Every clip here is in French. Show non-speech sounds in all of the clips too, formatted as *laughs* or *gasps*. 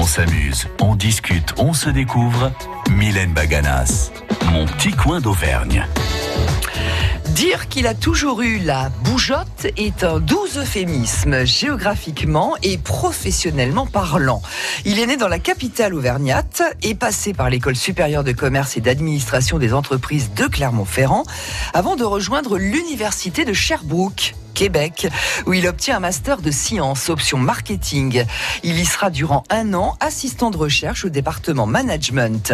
On s'amuse, on discute, on se découvre. Mylène Baganas, mon petit coin d'Auvergne. Dire qu'il a toujours eu la bougeotte est un doux euphémisme géographiquement et professionnellement parlant. Il est né dans la capitale auvergnate et passé par l'école supérieure de commerce et d'administration des entreprises de Clermont-Ferrand avant de rejoindre l'université de Sherbrooke. Québec, où il obtient un master de sciences, option marketing. Il y sera durant un an assistant de recherche au département management.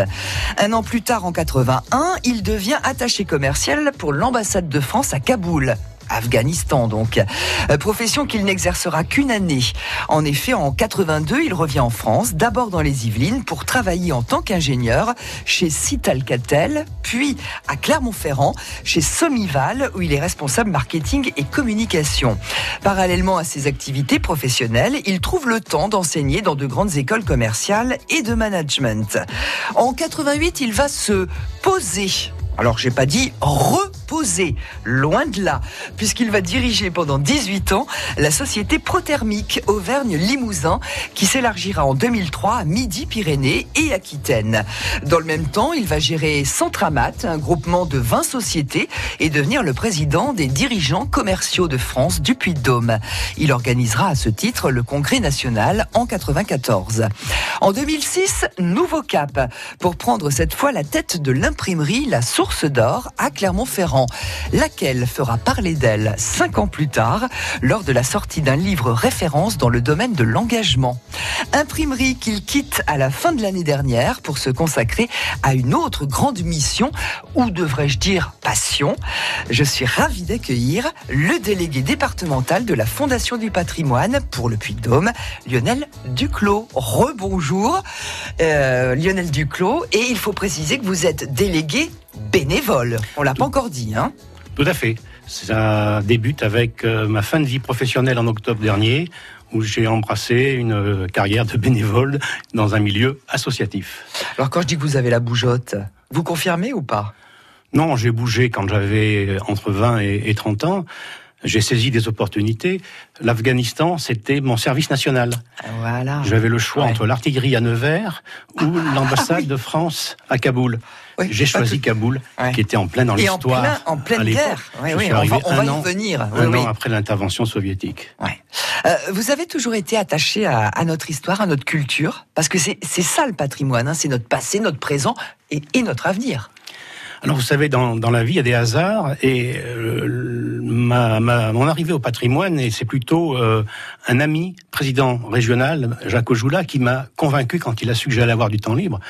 Un an plus tard, en 81, il devient attaché commercial pour l'ambassade de France à Kaboul. Afghanistan donc. Euh, profession qu'il n'exercera qu'une année. En effet, en 82, il revient en France, d'abord dans les Yvelines, pour travailler en tant qu'ingénieur chez Citalcatel, puis à Clermont-Ferrand, chez Somival, où il est responsable marketing et communication. Parallèlement à ses activités professionnelles, il trouve le temps d'enseigner dans de grandes écoles commerciales et de management. En 88, il va se poser alors j'ai pas dit reposer, loin de là, puisqu'il va diriger pendant 18 ans la société Prothermique Auvergne-Limousin, qui s'élargira en 2003 à Midi-Pyrénées et Aquitaine. Dans le même temps, il va gérer Centramat, un groupement de 20 sociétés, et devenir le président des dirigeants commerciaux de France du Puy-de-Dôme. Il organisera à ce titre le Congrès national en 94. En 2006, nouveau cap pour prendre cette fois la tête de l'imprimerie La Source d'Or à Clermont-Ferrand, laquelle fera parler d'elle cinq ans plus tard lors de la sortie d'un livre référence dans le domaine de l'engagement. Imprimerie qu'il quitte à la fin de l'année dernière pour se consacrer à une autre grande mission, ou devrais-je dire passion. Je suis ravi d'accueillir le délégué départemental de la Fondation du patrimoine pour le Puy-de-Dôme, Lionel Duclos. Rebonjour, euh, Lionel Duclos. Et il faut préciser que vous êtes délégué bénévole. On l'a pas encore dit, hein Tout à fait. Ça débute avec euh, ma fin de vie professionnelle en octobre dernier, où j'ai embrassé une euh, carrière de bénévole dans un milieu associatif. Alors quand je dis que vous avez la bougeotte, vous confirmez ou pas? Non, j'ai bougé quand j'avais entre 20 et 30 ans j'ai saisi des opportunités. L'Afghanistan, c'était mon service national. Voilà. J'avais le choix entre l'artillerie à Nevers ou ah, l'ambassade de France à Kaboul. J'ai choisi Kaboul, qui était en plein dans l'histoire. En, pleine guerre. Oui, oui, on va, on va y revenir. Un an après l'intervention soviétique. Euh, vous avez toujours été attaché à, notre histoire, à notre culture, parce que c'est ça le patrimoine, hein, c'est notre passé, notre présent et, et notre avenir. Alors vous savez, dans, dans, la vie, il y a des hasards et euh, ma, ma, mon arrivée au patrimoine, et c'est plutôt euh, un ami président régional, Jacques Ojoula, qui m'a convaincu quand il a su que j'allais avoir du temps libre.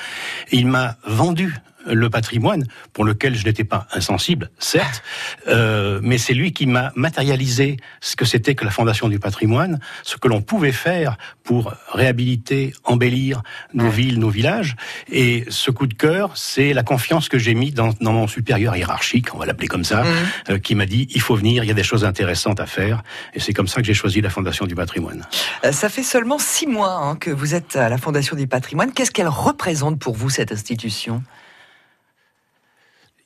Et il m'a vendu le patrimoine, pour lequel je n'étais pas insensible, certes, euh, mais c'est lui qui m'a matérialisé ce que c'était que la Fondation du patrimoine, ce que l'on pouvait faire pour réhabiliter, embellir nos villes, nos villages. Et ce coup de cœur, c'est la confiance que j'ai mis dans, dans, mon supérieur hiérarchique, on va l'appeler comme ça, mmh. euh, qui m'a dit il faut venir, il y a des choses intéressantes à faire. Et c'est comme ça que j'ai choisi la Fondation du patrimoine. Euh, ça fait seulement six mois hein, que vous êtes à la Fondation du patrimoine. Qu'est-ce qu'elle représente pour vous, cette institution?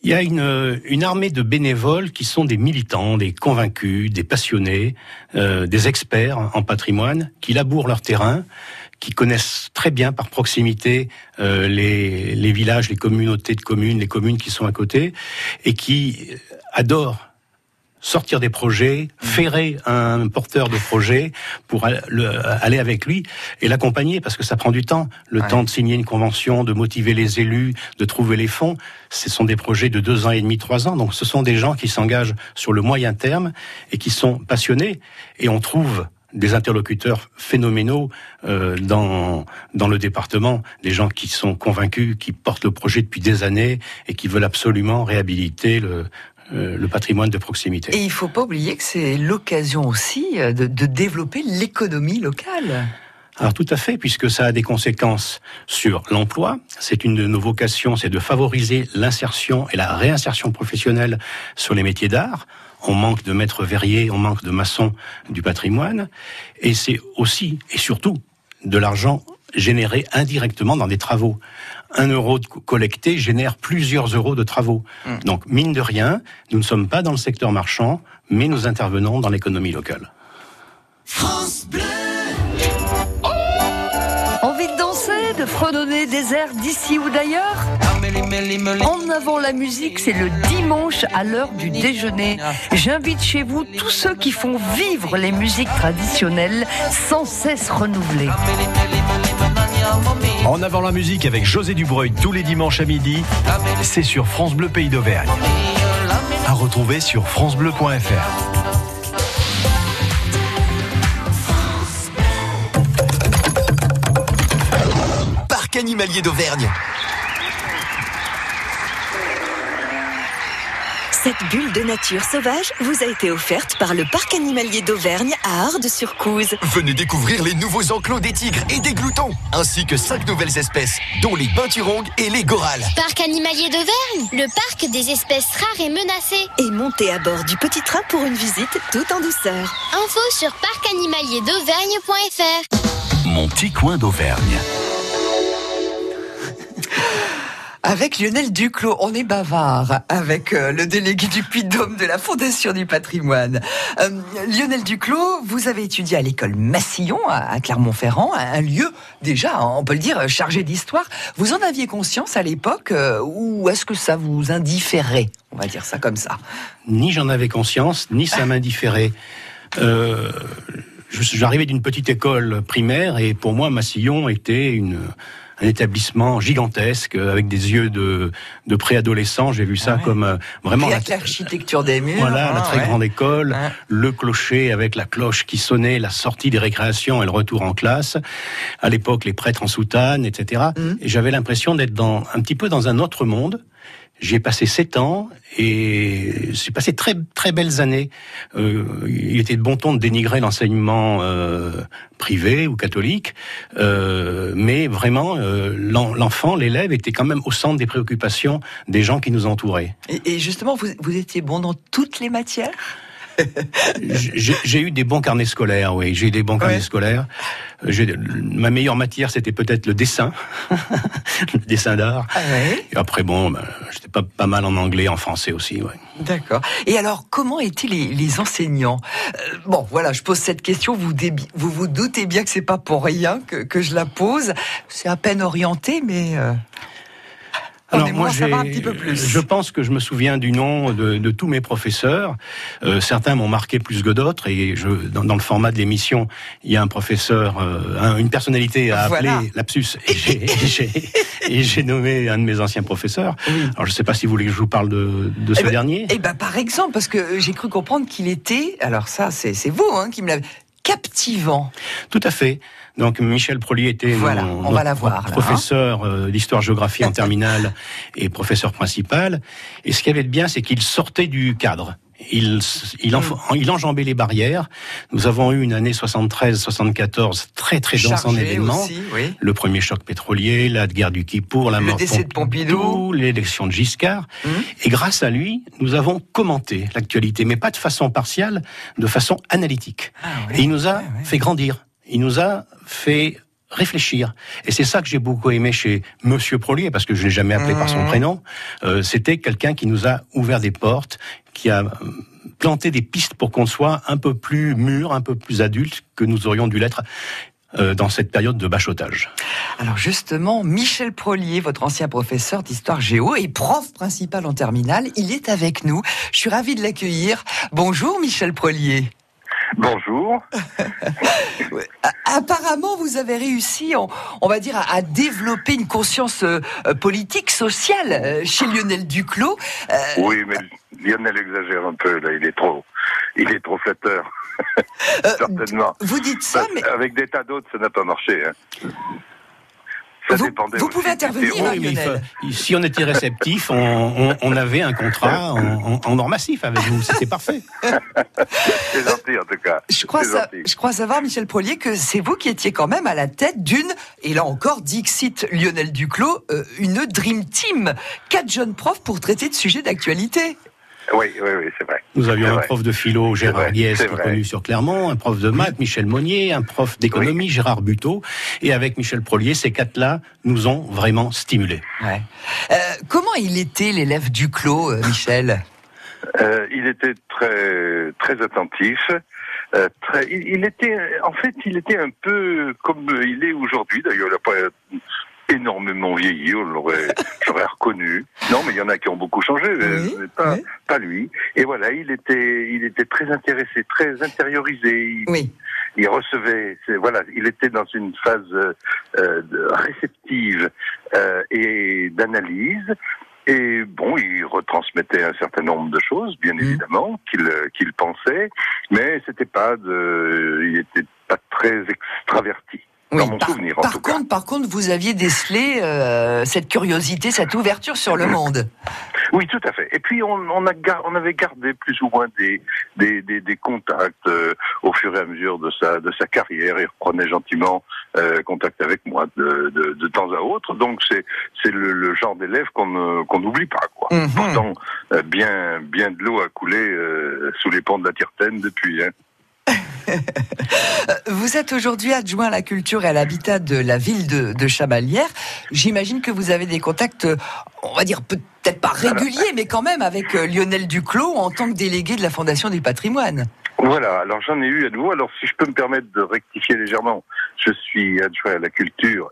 Il y a une, une, armée de bénévoles qui sont des militants, des convaincus, des passionnés, euh, des experts en patrimoine, qui labourent leur terrain, qui connaissent très bien par proximité euh, les, les villages, les communautés de communes, les communes qui sont à côté, et qui adorent sortir des projets, ferrer un porteur de projet pour aller avec lui et l'accompagner parce que ça prend du temps. Le temps de signer une convention, de motiver les élus, de trouver les fonds. Ce sont des projets de deux ans et demi, trois ans. Donc ce sont des gens qui s'engagent sur le moyen terme et qui sont passionnés. Et on trouve des interlocuteurs phénoménaux euh, dans dans le département, des gens qui sont convaincus, qui portent le projet depuis des années et qui veulent absolument réhabiliter le, euh, le patrimoine de proximité. Et il ne faut pas oublier que c'est l'occasion aussi euh, de, de développer l'économie locale. Alors tout à fait, puisque ça a des conséquences sur l'emploi. C'est une de nos vocations, c'est de favoriser l'insertion et la réinsertion professionnelle sur les métiers d'art. On manque de maîtres verriers, on manque de maçons du patrimoine. Et c'est aussi et surtout de l'argent généré indirectement dans des travaux un euro collecté génère plusieurs euros de travaux. Hmm. Donc, mine de rien, nous ne sommes pas dans le secteur marchand, mais nous intervenons dans l'économie locale. France Bleu Envie de danser de fredonner des airs d'ici ou d'ailleurs En avant la musique, c'est le dimanche à l'heure du déjeuner. J'invite chez vous tous ceux qui font vivre les musiques traditionnelles sans cesse renouvelées. En avant la musique avec José Dubreuil tous les dimanches à midi, c'est sur France Bleu Pays d'Auvergne. À retrouver sur francebleu.fr. Parc animalier d'Auvergne. Cette bulle de nature sauvage vous a été offerte par le Parc animalier d'Auvergne à Ardes-sur-Couze. Venez découvrir les nouveaux enclos des tigres et des gloutons, ainsi que cinq nouvelles espèces, dont les peinturongues et les gorales. Parc animalier d'Auvergne, le parc des espèces rares et menacées. Et montez à bord du petit train pour une visite tout en douceur. Info sur parcanimalierdauvergne.fr. Mon petit coin d'Auvergne. Avec Lionel Duclos, on est bavard avec euh, le délégué du Puy-de-Dôme de la Fondation du patrimoine. Euh, Lionel Duclos, vous avez étudié à l'école Massillon à, Clermont-Ferrand, un lieu déjà, on peut le dire, chargé d'histoire. Vous en aviez conscience à l'époque euh, ou est-ce que ça vous indifférait On va dire ça comme ça. Ni j'en avais conscience, ni ça m'indifférait. Euh, J'arrivais d'une petite école primaire et pour moi, Massillon était une, un établissement gigantesque avec des yeux de, de préadolescent. J'ai vu ça ouais. comme euh, vraiment avec l'architecture des murs. voilà, la très ouais. grande école, Ouais. le clocher avec la cloche qui sonnait, la sortie des récréations et le retour en classe. À l'époque, les prêtres en soutane, etc. Mhm. Et j'avais l'impression d'être dans un petit peu dans un autre monde. J'y ai passé sept ans et j'ai passé très très belles années. Euh, il était de bon ton de dénigrer l'enseignement euh, privé ou catholique, euh, mais vraiment euh, l'en- l'enfant, l'élève était quand même au centre des préoccupations des gens qui nous entouraient. Et, et justement, vous, vous étiez bon dans toutes les matières? J'ai eu des bons carnets scolaires, oui. J'ai eu des bons carnets Ouais. scolaires. Ma meilleure matière, c'était peut-être le dessin, *laughs* le dessin d'art. Ah ouais Et après, bon, ben, j'étais pas, pas mal en anglais, en français aussi. Ouais. D'accord. Et alors, comment étaient les, les enseignants? Euh, Bon, voilà, je pose cette question. Vous vous, vous doutez bien que c'est pas pour rien que, que je la pose. C'est à peine orienté, mais euh, on aimerait en savoir un petit peu plus. je pense que je me souviens du nom de, de tous mes professeurs. Euh, certains m'ont marqué plus que d'autres. Et je, dans, dans le format de l'émission, il y a un professeur, euh, un- une personnalité à appeler lapsus. Et j'ai- et j'ai- et j'ai nommé un de mes anciens professeurs. Alors, je ne sais pas si vous voulez que je vous parle de, de ce Eh ben- dernier. Eh ben, par exemple, parce que j'ai cru comprendre qu'il était. Alors ça, c'est c'est vous hein, qui me l'avez captivant. Tout à fait. Donc Michel Prolier était Voilà, mon- on va notre la voir, là, hein. professeur d'histoire-géographie en *laughs* terminale et professeur principal. Et ce qu'il y avait de bien, c'est qu'il sortait du cadre. Il, il, enf- Mm. il enjambait les barrières. Nous avons eu une année 73-74 très très dense en événements. aussi, oui. Le premier choc pétrolier, la guerre du Kippour, la Le mort décès de Pompidou. l'élection de Giscard. Hum. Et grâce à lui, nous avons commenté l'actualité, mais pas de façon partiale, de façon analytique. Ah. Et il nous a fait grandir. Il nous a fait réfléchir. Et c'est ça que j'ai beaucoup aimé chez Monsieur Prolier, parce que je l'ai jamais appelé par son Mhm. prénom. Euh, C'était quelqu'un qui nous a ouvert des portes, qui a euh, planté des pistes pour qu'on soit un peu plus mûr, un peu plus adulte que nous aurions dû l'être euh, dans cette période de bachotage. Alors justement, Michel Prolier, votre ancien professeur d'histoire géo et prof principal en terminale, il est avec nous. Je suis ravie de l'accueillir. Bonjour Michel Prolier. Bonjour. *laughs* Apparemment, vous avez réussi, on, on va dire, à, à développer une conscience euh, euh, politique, sociale euh, chez Lionel Duclos. Euh, Oui, mais Lionel exagère un peu, là, il est trop, il est trop flatteur, *laughs* certainement. vous dites ça, Parce- mais Avec des tas d'autres, ça n'a pas marché. Hein. Ça Vous- dépendait vous aussi pouvez intervenir, Oui, Lionel. faut- si on était réceptif, on, on- on avait un contrat en, en, en or massif avec vous. C'était parfait. *laughs* C'est gentil, en tout cas. je crois, je crois savoir, Michel Prolier, que c'est vous qui étiez quand même à la tête d'une, et là encore, Dixit Lionel Duclos, euh, une Dream Team. Quatre jeunes profs pour traiter de sujets d'actualité. Oui, oui, oui, c'est vrai. Nous avions un vrai. prof de philo, Gérard vrai. connu sur Clermont, un prof de maths, Michel Monnier, un prof d'économie, Gérard Buteau. Et avec Michel Prolier, ces quatre-là nous ont vraiment stimulés. Ouais. Euh, comment il était l'élève Duclos, euh, Michel? Euh, il était très très attentif. euh, très, il, il était, en fait, il était un peu comme il est aujourd'hui. D'ailleurs, il a pas énormément vieilli, on l'aurait, *laughs* j'aurais reconnu. Non, mais il y en a qui ont beaucoup changé, Oui, mais pas, oui. pas lui. Et voilà, il était, il était très intéressé, très intériorisé. Il, Oui. il recevait, voilà, il était dans une phase euh, réceptive euh, et d'analyse. Et bon, il retransmettait un certain nombre de choses, bien Mm. évidemment, qu'il qu'il pensait, mais c'était pas de, il était pas très extraverti. Oui, Dans mon par, souvenir, en par tout cas. contre, par contre, vous aviez décelé euh, cette curiosité, cette ouverture sur le monde. Oui, tout à fait. Et puis on, on, a on avait gardé plus ou moins des, des, des, des contacts euh, au fur et à mesure de sa, de sa carrière. Il reprenait gentiment euh, contact avec moi de, de, de temps à autre. Donc c'est c'est le, le genre d'élève qu'on n'oublie pas. Quoi. Mhm. Pourtant, euh, bien, bien de l'eau a coulé euh, sous les ponts de la Tirtaine depuis. Hein. Euh, Vous êtes aujourd'hui adjoint à la culture et à l'habitat de la ville de, de Chamalières. J'imagine que vous avez des contacts, euh, on va dire peut-être pas réguliers, mais quand même avec euh, Lionel Duclos en tant que délégué de la Fondation du patrimoine. Voilà, alors j'en ai eu à nouveau. Alors si je peux me permettre de rectifier légèrement, je suis adjoint à la culture,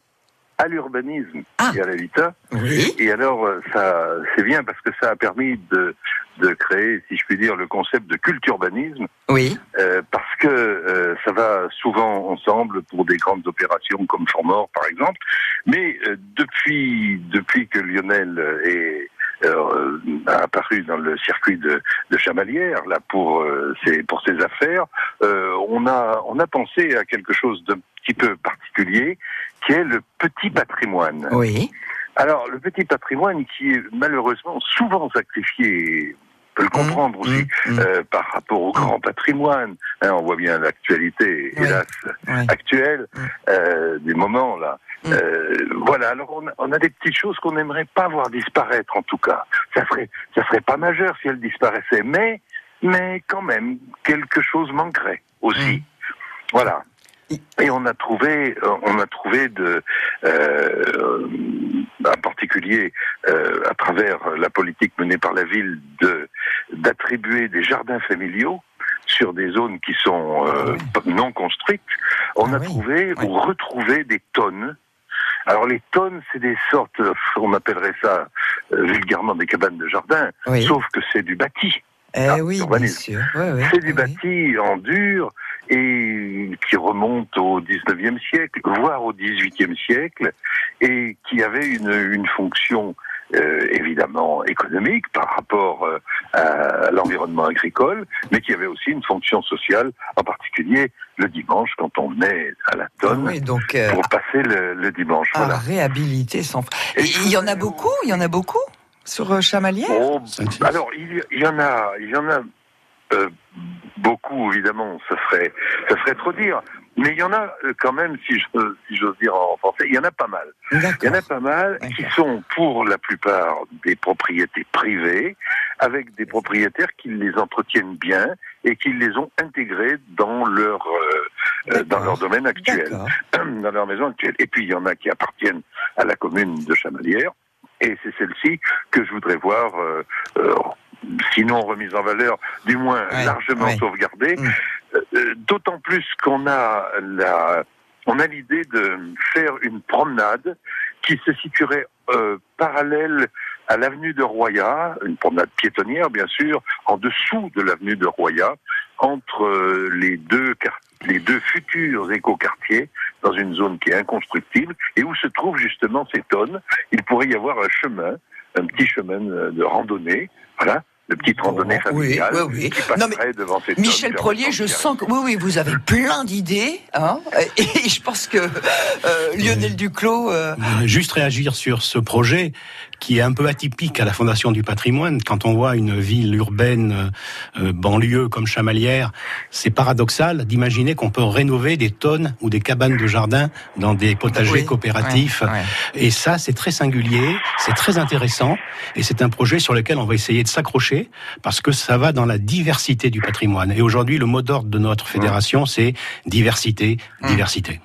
à l'urbanisme Ah. et à l'habitat. Oui. Et alors, ça, c'est bien parce que ça a permis de, de créer, si je puis dire, le concept de culturbanisme, Oui. euh, parce que euh, ça va souvent ensemble pour des grandes opérations comme Fort-Mort, par exemple? Mais euh, depuis, depuis que Lionel est euh, apparu dans le circuit de, de Chamalières, là pour euh, ses pour ses affaires, euh, on a on a pensé à quelque chose d'un petit peu particulier, qui est le petit patrimoine. Oui. Alors, le petit patrimoine qui est malheureusement souvent sacrifié, peut le comprendre aussi, Mmh, mmh. euh, par rapport au grand patrimoine. Hein, on voit bien l'actualité, Oui. hélas, Oui. actuelle, euh, des moments là. Euh, voilà, alors on a, on a des petites choses qu'on n'aimerait pas voir disparaître en tout cas. Ça serait, ça serait pas majeur si elles disparaissaient, mais, mais quand même, quelque chose manquerait aussi. Voilà. Et on a trouvé, euh, on a trouvé de, euh, en particulier euh, à travers la politique menée par la ville, de d'attribuer des jardins familiaux sur des zones qui sont euh, non construites. On Ah a oui. trouvé Oui. ou retrouvé des tonnes. Alors les tonnes, c'est des sortes, on appellerait ça vulgairement des cabanes de jardin, sauf que c'est du bâti. Eh Ah, oui, bien sûr. C'est du bâti en dur et qui remonte au 19e siècle, voire au 18e siècle, et qui avait une, une fonction euh, évidemment économique par rapport euh, à l'environnement agricole, mais qui avait aussi une fonction sociale, en particulier le dimanche quand on venait à la tonne oui, donc euh, pour passer le, le dimanche. à Voilà. réhabiliter sans. Et il y en a beaucoup. Il y en a beaucoup sur euh, Chamalières? Oh, alors, il y, il y en a, il y en a euh, beaucoup, évidemment, ça serait, ça serait trop dire. Mais il y en a euh, quand même, si je- si j'ose dire en français, il y en a pas mal. Il y en a pas mal qui sont pour la plupart des propriétés privées, avec des propriétaires qui les entretiennent bien et qui les ont intégrés dans leur euh, euh, dans leur domaine actuel *clears throat* dans leur maison actuelle. Et puis il y en a qui appartiennent à la commune de Chamalières, et c'est celle-ci que je voudrais voir, euh, euh, sinon remise en valeur, du moins Ouais, largement ouais. sauvegardée. Mm. Euh, euh, D'autant plus qu'on a la, on a l'idée de faire une promenade qui se situerait euh, parallèle à l'avenue de Roya, une promenade piétonnière bien sûr, en dessous de l'avenue de Roya, entre les deux les deux futurs écoquartiers dans une zone qui est inconstructible et où se trouvent justement ces tonnes. Il pourrait y avoir un chemin, un petit chemin de randonnée, voilà, de petite randonnée Bon, oui, familiale oui, oui. qui Non, devant ces Michel. Prolier, je sens que oui, oui, vous avez *laughs* plein d'idées, hein, et je pense que euh, Lionel Duclos. euh, juste réagir sur ce projet qui est un peu atypique à la Fondation du patrimoine. Quand on voit une ville urbaine euh, banlieue comme Chamalières, c'est paradoxal d'imaginer qu'on peut rénover des tonnes ou des cabanes de jardin dans des potagers Oui, coopératifs. ouais, ouais. Et ça, c'est très singulier, c'est très intéressant, et c'est un projet sur lequel on va essayer de s'accrocher parce que ça va dans la diversité du patrimoine. Et aujourd'hui, le mot d'ordre de notre fédération, c'est diversité, diversité.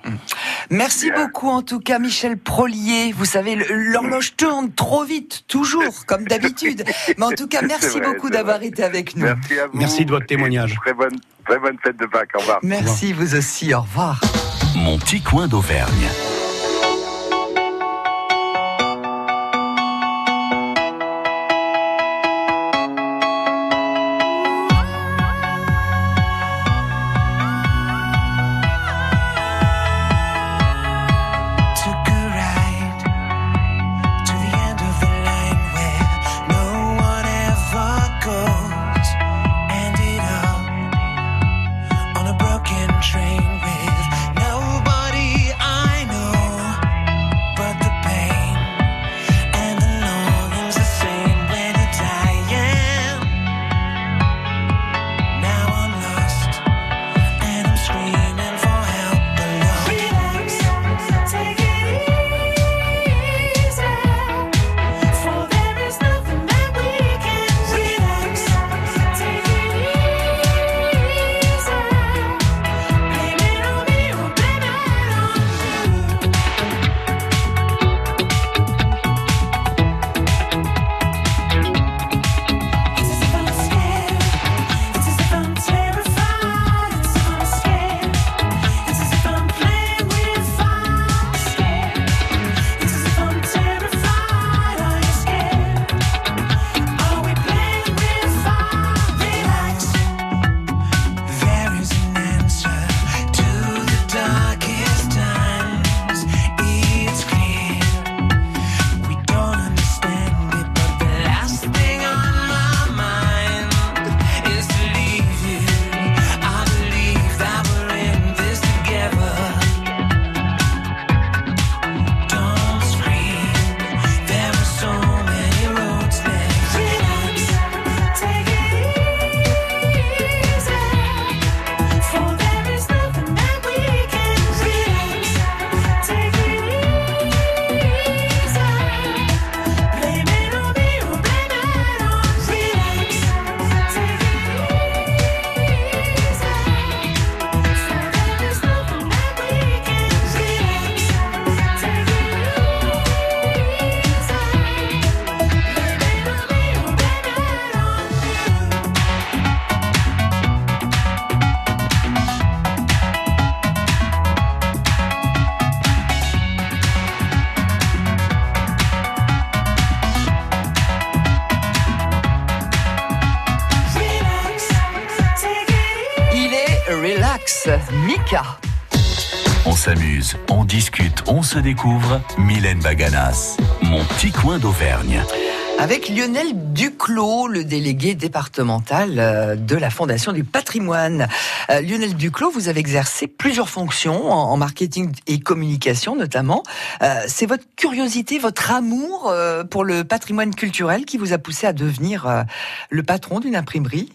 Merci beaucoup en tout cas, Michel Prolier. Vous savez, l'horloge tourne trop vite, toujours, comme d'habitude. Mais en tout cas, merci vrai, beaucoup d'avoir été avec nous. Merci à vous. Merci de votre témoignage. Très bonne, très bonne fête de Pâques. Au revoir. Merci, vous aussi. Au revoir. Mon petit coin d'Auvergne. S'amuse, on discute, on se découvre. Mylène Baganas, mon petit coin d'Auvergne. Avec Lionel Duclos, le délégué départemental euh, de la Fondation du patrimoine. Euh, Lionel Duclos, vous avez exercé plusieurs fonctions en marketing et communication notamment. Euh, c'est votre curiosité, votre amour pour le patrimoine culturel qui vous a poussé à devenir le patron d'une imprimerie?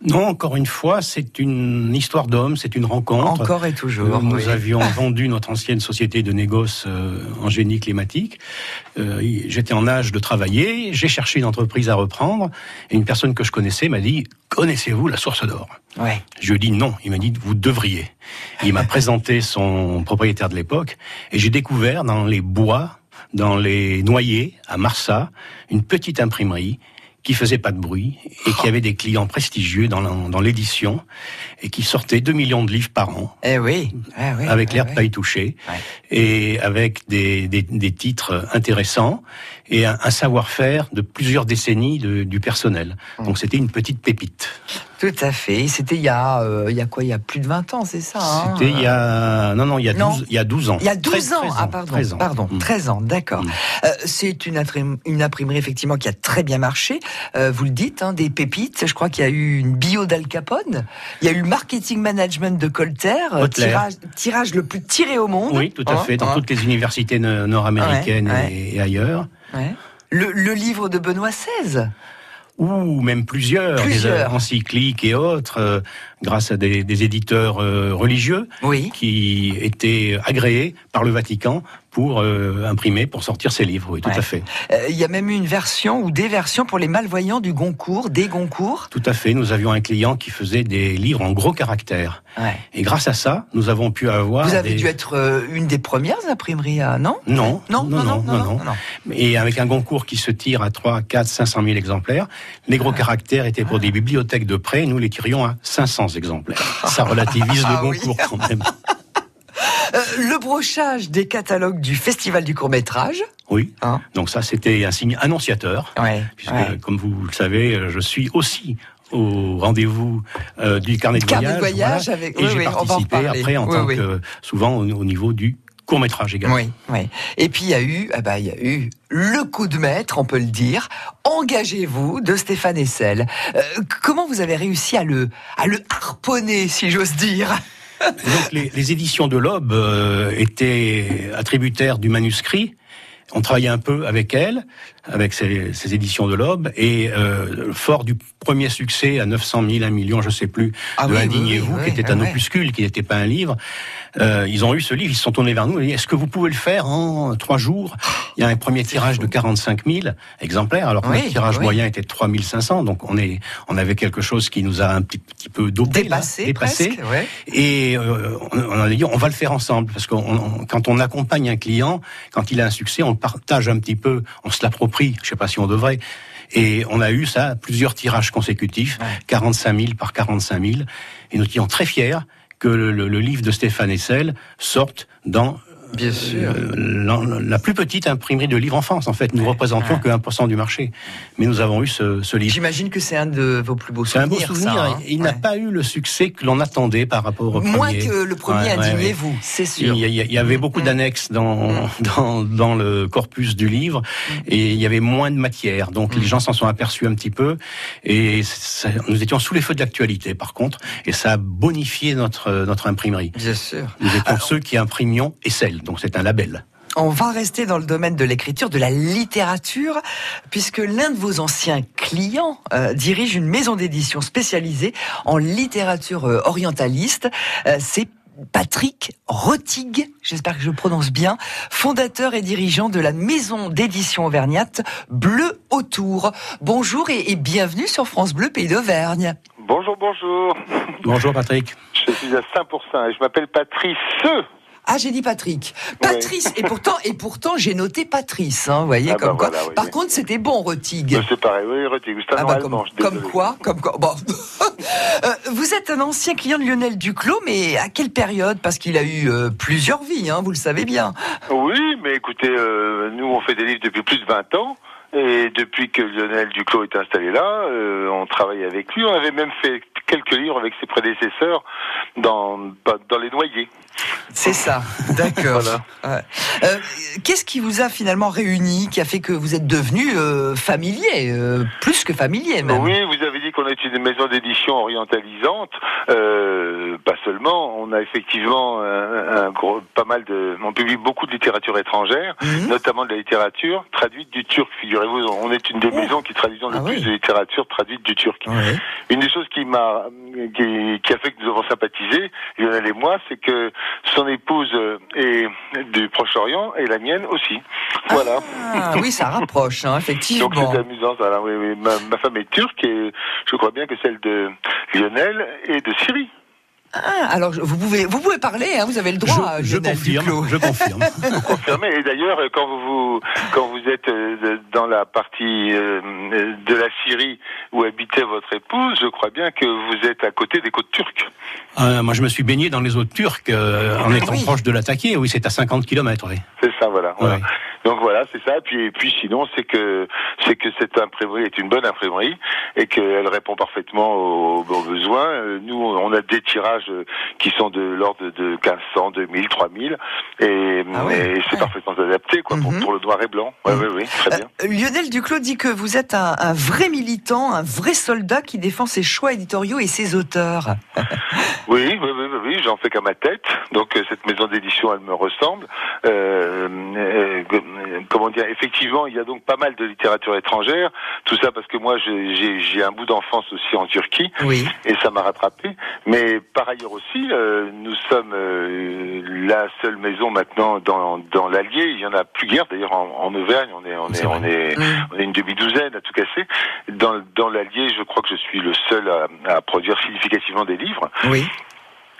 Non, encore une fois, c'est une histoire d'homme, c'est une rencontre. Encore et toujours. Nous avions *laughs* vendu notre ancienne société de négoce euh, en génie climatique. Euh, j'étais en âge de travailler, j'ai cherché une entreprise à reprendre, et une personne que je connaissais m'a dit Connaissez-vous la source d'or? Ouais. Je lui ai dit non. Il m'a dit Vous devriez. Il m'a présenté son propriétaire de l'époque, et j'ai découvert dans les bois, dans les noyers, à Marsa, une petite imprimerie qui faisait pas de bruit et qui avait des clients prestigieux dans l'édition et qui sortait 2 millions de livres par an. Eh oui, eh oui avec l'air de paille touché et avec des, des, des, titres intéressants et un, un savoir-faire de plusieurs décennies de, du personnel. Mmh. Donc c'était une petite pépite. Tout à fait. C'était il y a, euh, il y a quoi? Il y a plus de 20 ans, c'est ça hein? C'était il y a, non, non, il y a, 12, il y a 12 ans. Il y a 12 ans. ah, pardon. 13 ans. Pardon, 13 ans, d'accord. Mm. Euh, c'est une, une imprimerie, effectivement, qui a très bien marché. Euh, vous le dites, hein, des pépites. Je crois qu'il y a eu une bio d'Al Capone. Il y a eu le marketing management de Colter. Tirage, tirage, le plus tiré au monde. Oui, tout à hein, fait. Dans toutes les universités nord-américaines et, ailleurs. Le, le livre de Benoît XVI ou même plusieurs, plusieurs. des encycliques et autres, euh, grâce à des, des éditeurs euh, religieux oui. qui étaient agréés par le Vatican pour euh, imprimer, pour sortir ses livres, oui, tout à fait. Euh, il y a même eu une version ou des versions pour les malvoyants du Goncourt, des Goncourt Tout à fait, nous avions un client qui faisait des livres en gros caractères. Ouais. Et grâce à ça, nous avons pu avoir... Vous avez dû être euh, une des premières imprimeries à... Non? Non non non, non non non, Et avec un Goncourt qui se tire à 3, 4, 500 000 exemplaires, les gros ah. caractères étaient pour des bibliothèques de prêt, nous les tirions à 500 exemplaires. Ça relativise le ah Goncourt quand même. *laughs* Euh, le brochage des catalogues du Festival du court métrage. Oui. Hein Donc ça, c'était un signe annonciateur. Ouais, puisque, comme vous le savez, je suis aussi au rendez-vous euh, du carnet de carnet voyage, de voyage avec... et j'ai participé après en tant que souvent au, niveau du court métrage également. Oui, oui. Et puis il y a eu, ah bah, il y a eu le coup de maître, on peut le dire. Engagez-vous de Stéphane Essel. Euh, comment vous avez réussi à le à le harponner, si j'ose dire? Donc les, les, éditions de l'Aube euh, étaient attributaires du manuscrit. On travaillait un peu avec elles avec ces éditions de l'Aube, et euh, fort du premier succès à 900 000, 1 million, je sais plus, ah de Indignez-vous, qui était un opuscule, qui n'était pas un livre, euh, ils ont eu ce livre, ils se sont tournés vers nous, et dit, est-ce que vous pouvez le faire en trois jours? Il y a un premier tirage de 45 000 exemplaires, alors que le tirage moyen était de 3 500, donc on, est, on avait quelque chose qui nous a un petit, petit peu dopé, dépassé, là, dépassé. Presque, ouais. et euh, on, on a dit, on va le faire ensemble, parce que quand on accompagne un client, quand il a un succès, on partage un petit peu, on se l'approprie je sais pas si on devrait. Et on a eu ça, plusieurs tirages consécutifs, 45 000 par 45 000. Et nous étions très fiers que le, le livre de Stéphane Essel sorte dans Bien sûr. Euh, la, plus petite imprimerie de livres en France, en fait. Nous représentions que 1% du marché. Mais nous avons eu ce, ce livre. J'imagine que c'est un de vos plus beaux souvenirs. C'est un beau souvenir. Hein. Il n'a pas eu le succès que l'on attendait par rapport au premier. Moins que le premier, indignez-vous, c'est sûr. Il y, il y, avait beaucoup mm. d'annexes dans, mm. dans, dans, le corpus du livre mm. et il y avait moins de matière. Donc les gens s'en sont aperçus un petit peu et ça, nous étions sous les feux de l'actualité, par contre, et ça a bonifié notre, notre imprimerie. Bien sûr. Nous étions ceux qui imprimions et celles donc c'est un label. On va rester dans le domaine de l'écriture, de la littérature, puisque l'un de vos anciens clients euh, dirige une maison d'édition spécialisée en littérature euh, orientaliste. Euh, c'est Patrick Rotig, j'espère que je prononce bien, fondateur et dirigeant de la maison d'édition auvergnate Bleu Autour. Bonjour et, et bienvenue sur France Bleu Pays d'Auvergne. Bonjour, bonjour. Bonjour Patrick. Je suis à 5% et je m'appelle Patrice ah, j'ai dit Patrick. Patrice. Et pourtant, et pourtant, j'ai noté Patrice. Hein, vous voyez, ah comme bah quoi. Par contre, c'était bon, Rotig. Bah, c'est pareil, oui, Rotig. Ah bah, comme, comme, quoi, comme quoi. Bon. *laughs* euh, vous êtes un ancien client de Lionel Duclos, mais à quelle période? Parce qu'il a eu euh, plusieurs vies, hein, vous le savez bien. Oui, mais écoutez, euh, nous, on fait des livres depuis plus de 20 ans. Et depuis que Lionel Duclos est installé là, euh, on travaille avec lui. On avait même fait quelques livres avec ses prédécesseurs dans, dans les noyers. C'est ça, *laughs* d'accord. Ouais. Euh, Qu'est-ce qui vous a finalement réuni, qui a fait que vous êtes devenu euh, familier, euh, plus que familier même? Oui, vous avez dit qu'on est une maison d'édition orientalisante. Euh, pas seulement, on a effectivement un, un gros, pas mal de, on publie beaucoup de littérature étrangère, Mhm. notamment de la littérature traduite du turc. Figurez-vous, on est une des maisons qui traduisons le Ah plus oui. de littérature traduite du turc. Ouais. Une des choses qui m'a, qui, qui a fait que nous avons sympathisé, Lionel et moi, c'est que son épouse euh, est du Proche-Orient et la mienne aussi. Voilà. Ah, oui, ça rapproche, hein, effectivement. Donc c'est amusant. Voilà, oui, oui. Ma, ma femme est turque et je crois bien que celle de Lionel est de Syrie. Ah, alors vous pouvez, vous pouvez parler, hein, vous avez le droit. je, confirme, Duclos. je confirme. *laughs* Et d'ailleurs, quand vous, quand vous êtes euh, dans la partie euh, de la Syrie où habitait votre épouse, je crois bien que vous êtes à côté des côtes turques. Euh, moi, je me suis baigné dans les eaux turques euh, en étant Oui. proche de l'attaquer. Oui, c'est à 50 km. Oui. Ça, voilà. voilà. Ouais. Donc voilà, c'est ça. Et puis, et puis sinon, c'est que c'est que cette imprimerie est une bonne imprimerie et qu'elle répond parfaitement aux, aux besoins. Euh, Nous, on a des tirages qui sont de l'ordre de 1500, 2000, 3000, et, Ah ouais. et c'est Ouais. parfaitement adapté quoi pour, Mhm. pour le noir et blanc. Oui, oui, oui, très bien. Euh, Lionel Duclos dit que vous êtes un, un vrai militant, un vrai soldat qui défend ses choix éditoriaux et ses auteurs. Oui, oui, oui, oui, j'en fais qu'à ma tête. Donc euh, cette maison d'édition, elle me ressemble. Euh, euh, euh, comment dire Effectivement, il y a donc pas mal de littérature étrangère. Tout ça parce que moi, j'ai- un bout d'enfance aussi en Turquie Oui. et ça m'a rattrapé. Mais par ailleurs aussi, euh, nous sommes euh, la seule maison maintenant dans, dans l'Allier. Il y en a plus guère d'ailleurs en, en Auvergne. On est on C'est est vrai. on est on est une demi-douzaine à tout casser. Dans dans l'Allier, je crois que je suis le seul à, à produire significativement des livres. Oui.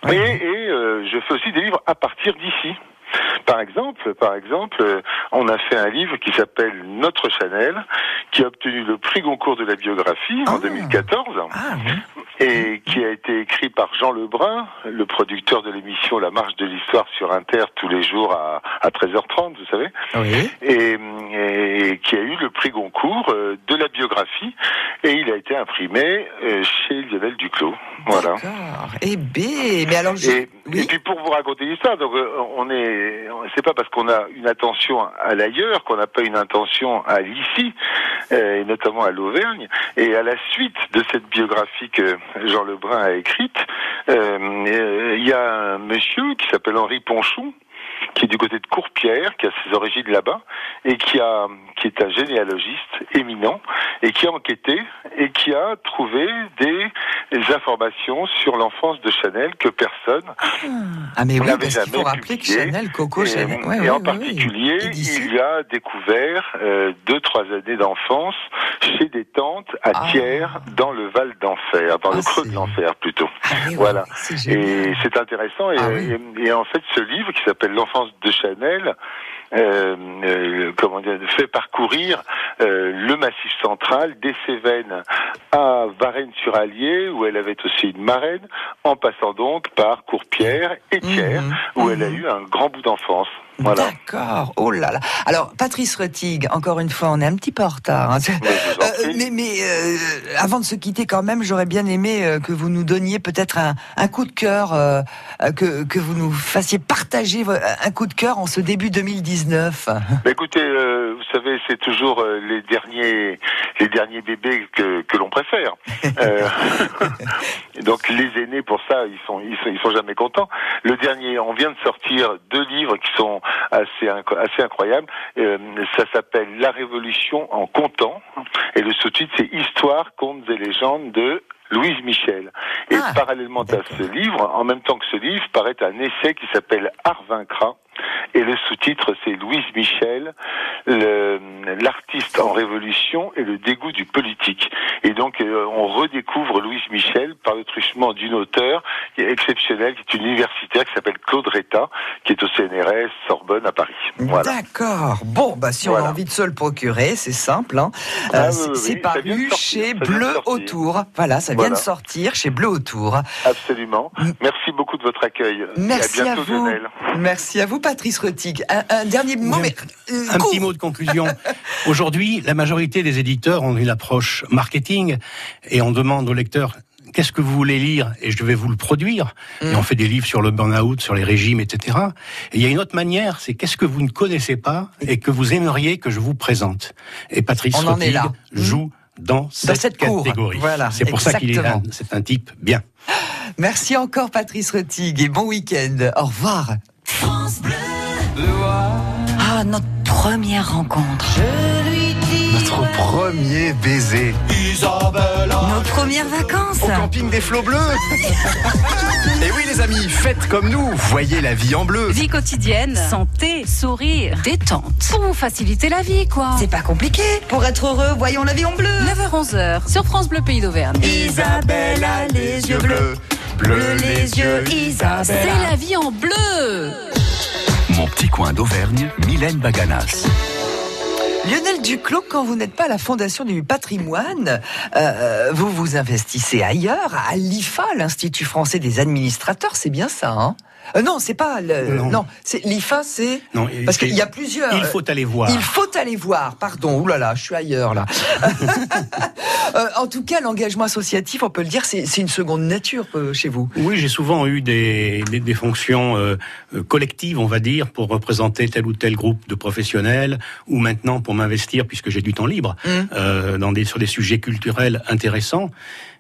Et, et, euh, je fais aussi des livres à partir d'ici. Par exemple, par exemple, euh, on a fait un livre qui s'appelle Notre Chanel, qui a obtenu le prix Goncourt de la biographie en Ah. 2014 Ah, oui. et qui a été écrit par Jean Lebrun, le producteur de l'émission La Marche de l'Histoire sur Inter tous les jours à, à 13h30, vous savez, Oui. et, et qui a eu le prix Goncourt euh, de la biographie et il a été imprimé euh, chez Lionel Duclos. Voilà. D'accord. Eh bien, mais alors, je... Et, et puis pour vous raconter l'histoire, donc on est, c'est pas parce qu'on a une attention à l'ailleurs qu'on n'a pas une intention à l'ici, euh, et notamment à l'Auvergne. Et à la suite de cette biographie que Jean Lebrun a écrite, euh, euh, il y a un monsieur qui s'appelle Henri Ponchon qui est du côté de Courpierre, qui a ses origines là-bas, et qui a, qui est un généalogiste éminent, et qui a enquêté, et qui a trouvé des, des informations sur l'enfance de Chanel que personne Ah, mais oui, n'avait parce qu'il faut jamais rappeler que. Chanel, Coco, et, Chanel. Ouais, et ouais, en ouais, particulier, il a découvert euh, deux, trois années d'enfance chez des tantes à Ah. Thiers, dans le Val d'Enfer, dans Ah, le creux c'est- de l'enfer plutôt. Ah, oui, Voilà. Et c'est intéressant. Et, Ah oui. et- et en fait, ce livre qui s'appelle L'enfance de Chanel, euh, euh, comment dire, fait parcourir euh, le Massif central, des Cévennes à Varennes-sur-Allier, où elle avait aussi une marraine, en passant donc par Courpierre et Thiers, Mhm, où elle a mhm. eu un grand bout d'enfance. Voilà. D'accord. Oh là là. Alors, Patrice Rettig, encore une fois, on est un petit peu en retard. hein. Euh, prie. mais mais euh, avant de se quitter, quand même, j'aurais bien aimé euh, que vous nous donniez peut-être un, un coup de cœur, euh, euh, que, que vous nous fassiez partager un coup de cœur en ce début 2019. Bah, écoutez, euh, vous savez, c'est toujours euh, les derniers, les derniers bébés que, que l'on préfère. Euh, *laughs* donc les aînés, pour ça, ils sont, ils sont, ils sont jamais contents. Le dernier, on vient de sortir deux livres qui sont assez, assez incroyables. Euh, ça s'appelle La Révolution en comptant, et le sous-titre c'est Histoire, contes et légendes de Louise Michel. Et Ah, parallèlement à ce livre, en même temps que ce livre, paraît un essai qui s'appelle Art vaincra. Et le sous-titre, c'est Louise Michel, l'artiste en révolution et le dégoût du politique. Et donc, euh, on redécouvre Louise Michel par le truchement d'une auteure qui est exceptionnelle, qui est une universitaire qui s'appelle Claude Retta, qui est au CNRS Sorbonne à Paris. Voilà. D'accord. Bon, bah si on Voilà. a envie de se le procurer, c'est simple. Hein. Ah oui, c'est oui, oui, paru chez Bleu. Autour. Voilà, ça vient Voilà. de sortir chez Bleu Autour. Absolument. Merci beaucoup de votre accueil. Merci et à vous. Lionel. Merci à vous, Patrice Rettig. Un, un dernier mot, Oui, mais euh, Un petit mot de conclusion. *laughs* Aujourd'hui, la majorité des éditeurs ont une approche marketing et on demande au lecteur qu'est-ce que vous voulez lire? Et je vais vous le produire. Et on fait des livres sur le burn-out, sur les régimes, etc. Et il y a une autre manière, c'est qu'est-ce que vous ne connaissez pas et que vous aimeriez que je vous présente. Et Patrice On en est Rotig là. joue dans cette, catégorie. Voilà, c'est pour ça qu'il est c'est un type bien. *gasps* Merci encore Patrice Rettig et bon week-end. Au revoir. Ah, notre première rencontre. Notre premier baiser. Nos premières vacances. Au camping des flots bleus. *laughs* Et oui les amis, faites comme nous. Voyez la vie en bleu. Vie quotidienne, santé, sourire, détente. Pour vous faciliter la vie, quoi. C'est pas compliqué. Pour être heureux, voyons la vie en bleu. 9h-11h sur France Bleu Pays d'Auvergne. Isabelle a les yeux bleus. Bleu les yeux, Isabelle. C'est la vie en bleu. Mon petit coin d'Auvergne, Mylène Baganas. Lionel Duclos, quand vous n'êtes pas à la Fondation du patrimoine, euh, vous vous investissez ailleurs, à l'IFA, l'Institut français des administrateurs, c'est bien ça, hein? Euh, non, c'est pas le. Non. Non, c'est l'IFA, c'est parce qu'il y a plusieurs. Il faut aller voir. Il faut aller voir. Pardon. Ouh là là, je suis ailleurs là. *laughs* Euh, en tout cas, l'engagement associatif, on peut le dire, c'est une seconde nature euh, chez vous. Oui, j'ai souvent eu des, des, des fonctions collectives, on va dire, pour représenter tel ou tel groupe de professionnels, ou maintenant pour m'investir, puisque j'ai du temps libre, Mm. euh, dans des, sur des sujets culturels intéressants.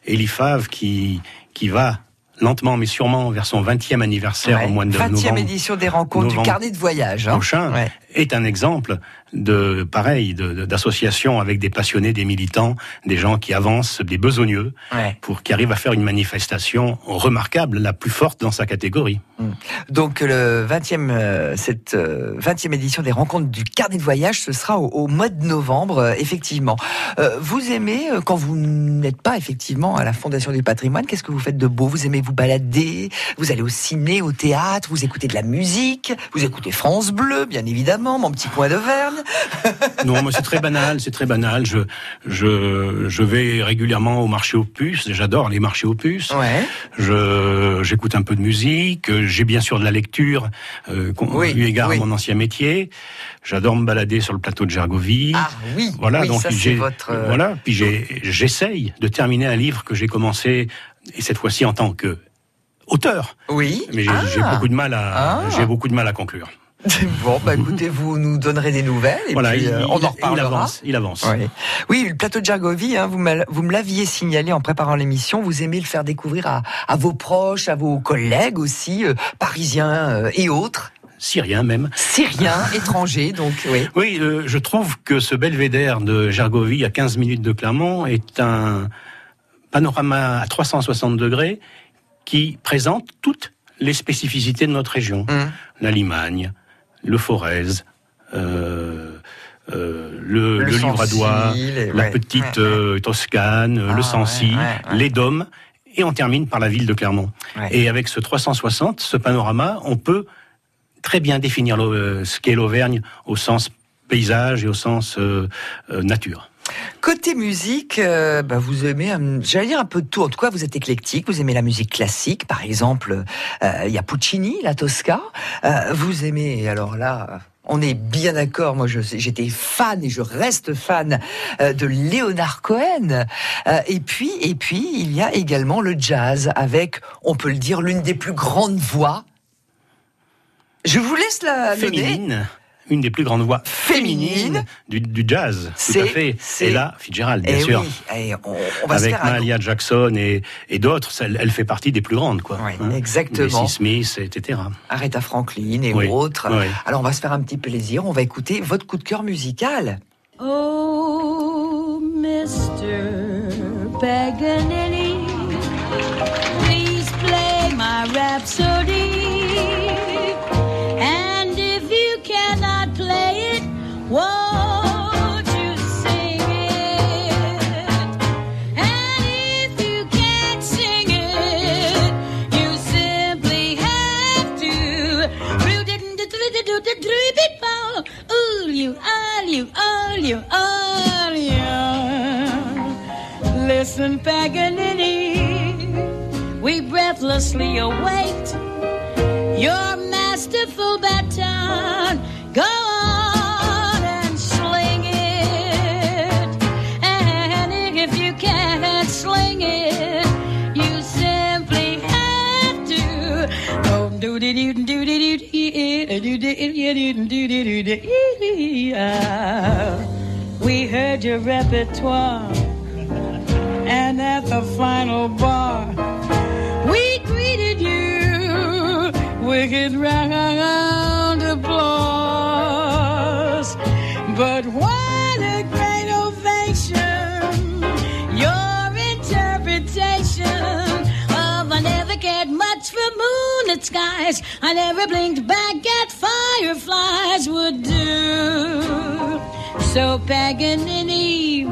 Et l'IFAV qui, qui va lentement mais sûrement vers son 20e anniversaire Ouais. au mois de 20e novembre édition des rencontres du carnet de voyage. hein. prochain Ouais. est un exemple de pareil de- de- d'association avec des passionnés, des militants, des gens qui avancent, des besogneux, Ouais. pour qui arrivent à faire une manifestation remarquable, la plus forte dans sa catégorie. Donc le 20e, euh, cette euh, 20e édition des rencontres du carnet de voyage, ce sera au, au mois de novembre, euh, effectivement. Euh, vous aimez, euh, quand vous n'êtes pas effectivement à la Fondation du patrimoine, qu'est-ce que vous faites de beau? Vous aimez vous balader Vous allez au ciné, au théâtre Vous écoutez de la musique Vous écoutez France Bleu, bien évidemment, mon petit coin d'Auvergne *laughs* Non, mais c'est très banal, c'est très banal. Je, je, je vais régulièrement au marché aux puces. J'adore les marchés aux puces. Ouais. Je, j'écoute un peu de musique. J'ai bien sûr de la lecture, euh, Oui, eu égard oui. à mon ancien métier. J'adore me balader sur le plateau de Gergovie. Ah oui, Voilà, oui, donc ça c'est j'ai, votre... euh, voilà, puis j'ai, j'essaye de terminer un livre que j'ai commencé, et cette fois-ci en tant que auteur. Oui. Mais j'ai, Ah. beaucoup de mal à, Ah. j'ai beaucoup de mal à conclure. *laughs* Bon, bah écoutez, vous nous donnerez des nouvelles et voilà, puis, il, euh, on en reparlera. il avance, il avance. Oui. oui, le plateau de Gergovie, hein, vous, me, vous me l'aviez signalé en préparant l'émission. Vous aimez le faire découvrir à, à vos proches, à vos collègues aussi, euh, parisiens euh, et autres, Syrien même. syriens, *laughs* étrangers. Donc, oui. Oui, je trouve que ce belvédère de Gergovie, à 15 minutes de Clermont, est un panorama à 360 degrés qui présente toutes les spécificités de notre région. Hum. La Limagne, le Forez, euh, euh, le, Le le Livradois, Sancy, les- la ouais, petite ouais, euh, Toscane, Ah, le Sancy, ouais, ouais, ouais. les Dômes, et on termine par la ville de Clermont. Et avec ce 360, ce panorama, on peut très bien définir ce qu'est l'Auvergne au sens paysage et au sens nature. Côté musique, euh, bah, vous aimez, euh, j'allais dire un peu de tout. En tout cas, vous êtes éclectique. Vous aimez la musique classique, par exemple. euh, Il y a Puccini, la Tosca. Vous aimez, alors là, on est bien d'accord. Moi, j'étais fan et je reste fan de Leonard Cohen. Et puis, et puis, il y a également le jazz avec, on peut le dire, l'une des plus grandes voix. Je vous laisse la. Féminine, une des plus grandes voix Féminine. féminines du, du jazz, tout C'est- à fait. Et là, Fitzgerald, bien Eh sûr. oui, eh, on, on va se Avec Mahalia Jackson et, et d'autres, elle, elle fait partie des plus grandes, quoi. Ouais, Hein. exactement. Bessie Smith, etc. Aretha Franklin et Oui, autres. oui. Alors on va se faire un petit plaisir, on va écouter votre coup de cœur musical. Oh, Mr. Paganelli, please play my rhapsody. you, all you, all you. Listen, Paganini, we breathlessly await your masterful baton. Go on and sling it. And if you can't sling it, you simply have to. Oh, do do do do do do do do do do do do do do do we heard your repertoire, and at the final bar, we greeted you. Wicked round moonlit skies. I never blinked back at fireflies would do. So Paganini,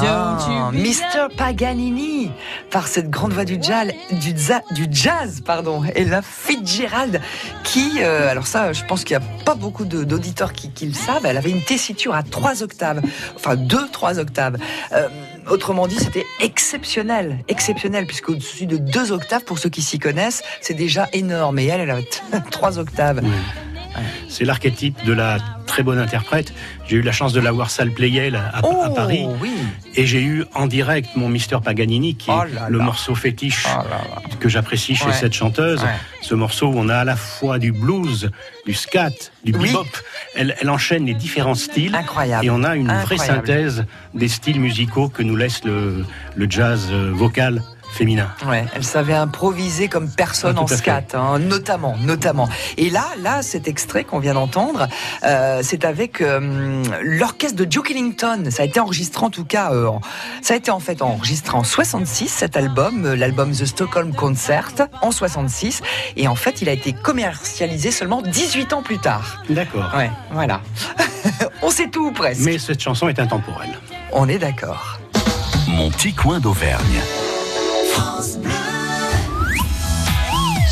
Ah, Mr. Paganini, par cette grande voix du jazz, du, za- du jazz, pardon, et la Fitzgerald, qui, euh, alors ça, je pense qu'il n'y a pas beaucoup d'auditeurs qui, qui le savent, elle avait une tessiture à trois octaves, enfin deux, trois octaves. Euh, autrement dit, c'était exceptionnel, exceptionnel, puisque au-dessus de deux octaves, pour ceux qui s'y connaissent, c'est déjà énorme. Et elle, elle avait *laughs* trois octaves. C'est l'archétype de la très bonne interprète. J'ai eu la chance de la voir salle Playel à, à Oh, Paris. oui. Et j'ai eu en direct mon Mister Paganini, qui est Oh là le là. morceau fétiche Oh là que j'apprécie chez Ouais. cette chanteuse. Ouais. Ce morceau où on a à la fois du blues, du scat, du Oui. bebop. Elle, elle enchaîne les différents styles. Incroyable. Et on a une vraie synthèse des styles musicaux que nous laisse le, le jazz euh, vocal féminin. Ouais, elle savait improviser comme personne Ah, en scat, hein, notamment, notamment. Et là, là, cet extrait qu'on vient d'entendre, euh, c'est avec euh, l'orchestre de Duke Ellington. Ça a été enregistré en tout cas, euh, en- ça a été en fait enregistré en 66 cet album, euh, l'album The Stockholm Concert en 66, et en fait, il a été commercialisé seulement 18 ans plus tard. D'accord. Ouais, voilà. *laughs* On sait tout presque. Mais cette chanson est intemporelle. On est d'accord. Mon petit coin d'Auvergne.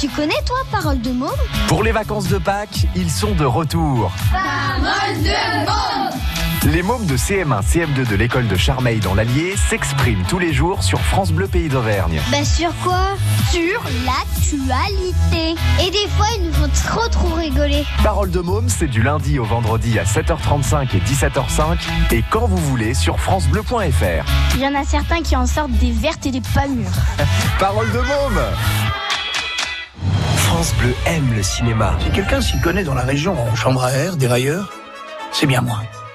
Tu connais toi Parole de môme? Pour les vacances de Pâques, ils sont de retour. Parole de môme Les mômes de CM1, CM2 de l'école de Charmeil dans l'Allier s'expriment tous les jours sur France Bleu Pays d'Auvergne. Bah sur quoi? Sur l'actualité. Et des fois ils nous font trop trop rigoler. Parole de môme, c'est du lundi au vendredi à 7h35 et 17h05 et quand vous voulez sur francebleu.fr. Il y en a certains qui en sortent des vertes et des pas mûres. *laughs* Parole de môme France Bleu aime le cinéma. Si quelqu'un s'y connaît dans la région en chambre à air, dérailleur, c'est bien moi.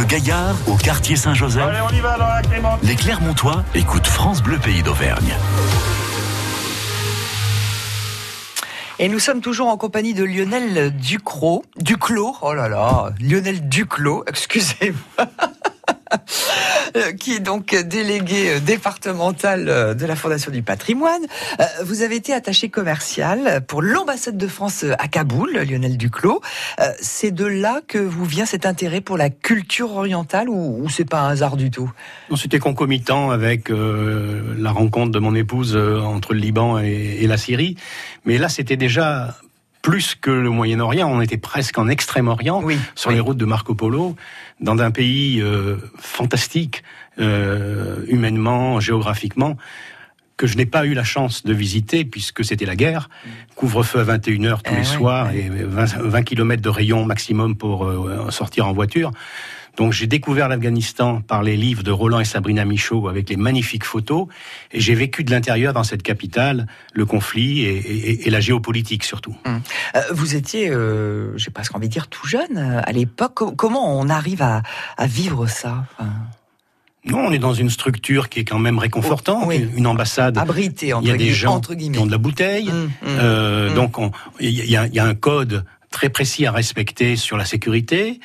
De Gaillard au quartier Saint-Joseph, les Clermontois écoutent France Bleu Pays d'Auvergne. Et nous sommes toujours en compagnie de Lionel Ducrot, Duclos, oh là là, Lionel Duclos, *laughs* excusez-moi, *laughs* qui est donc délégué euh, départemental euh, de la Fondation du patrimoine. Euh, Vous avez été attaché commercial pour l'ambassade de France à Kaboul, Lionel Duclos. C'est de là que vous vient cet intérêt pour la culture orientale ou, c'est pas un hasard du tout? C'était concomitant avec la rencontre de mon épouse entre le Liban et la Syrie. Mais là, c'était déjà plus que le Moyen-Orient. On était presque en Extrême-Orient, sur les routes de Marco Polo, dans un pays euh, fantastique, euh, humainement, géographiquement, que je n'ai pas eu la chance de visiter puisque c'était la guerre. Couvre-feu à 21h tous Eh les soirs et 20, 20 km de rayon maximum pour euh, sortir en voiture. Donc j'ai découvert l'Afghanistan par les livres de Roland et Sabrina Michaud avec les magnifiques photos et j'ai vécu de l'intérieur dans cette capitale le conflit et, et- et la géopolitique surtout. Hum. Euh, Vous étiez, euh, j'ai presque envie de dire, tout jeune euh, à l'époque. Co- Comment on arrive à, à vivre ça Enfin, Non, on est dans une structure qui est quand même réconfortante, une ambassade. Abrité, entre il y a des gens entre guillemets. qui ont de la bouteille. Euh, Donc on- il y, a- il y a un code très précis à respecter sur la sécurité.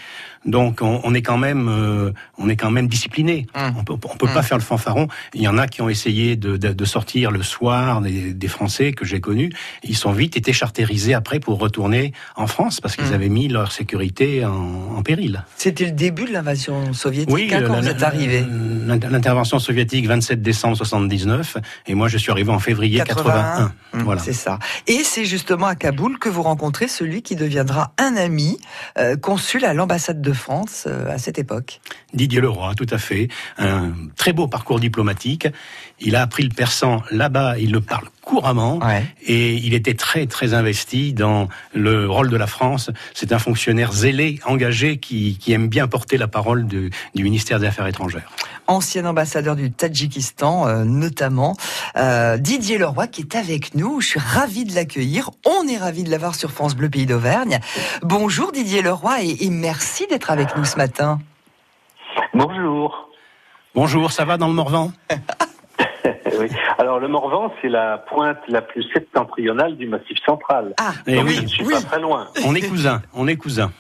Donc on, on est quand même, euh, on est quand même discipliné. On peut, on peut pas faire le fanfaron. Il y en a qui ont essayé de, de- de sortir le soir des, des Français que j'ai connus. Ils sont vite été chartérisés après pour retourner en France parce qu'ils avaient mis leur sécurité en, en péril. C'était le début de l'invasion soviétique hein, quand la- vous êtes arrivé. l'in- L'intervention soviétique 27 décembre 79 et moi je suis arrivé en février 81. Hum, Voilà. C'est ça. Et c'est justement à Kaboul que vous rencontrez celui qui deviendra un ami, euh, consul à l'ambassade de France euh, à cette époque. Didier Leroy, tout à fait. Un très beau parcours diplomatique. Il a appris le persan là-bas, il le parle couramment et il était très très investi dans le rôle de la France. C'est un fonctionnaire zélé, engagé, qui, qui aime bien porter la parole du, du ministère des Affaires étrangères. Ancien ambassadeur du Tadjikistan, euh, notamment. Euh, Didier Leroy qui est avec nous. Je suis ravi de l'accueillir. On est ravi de l'avoir sur France Bleu Pays d'Auvergne. Bonjour Didier Leroy et, et merci d'être avec nous ce matin. Bonjour. Bonjour, ça va dans le Morvan? *laughs* *laughs* oui. Alors le Morvan, c'est la pointe la plus septentrionale du Massif central. Ah, Eh Donc, oui, je ne suis oui. pas très loin. On est cousins, on est cousins.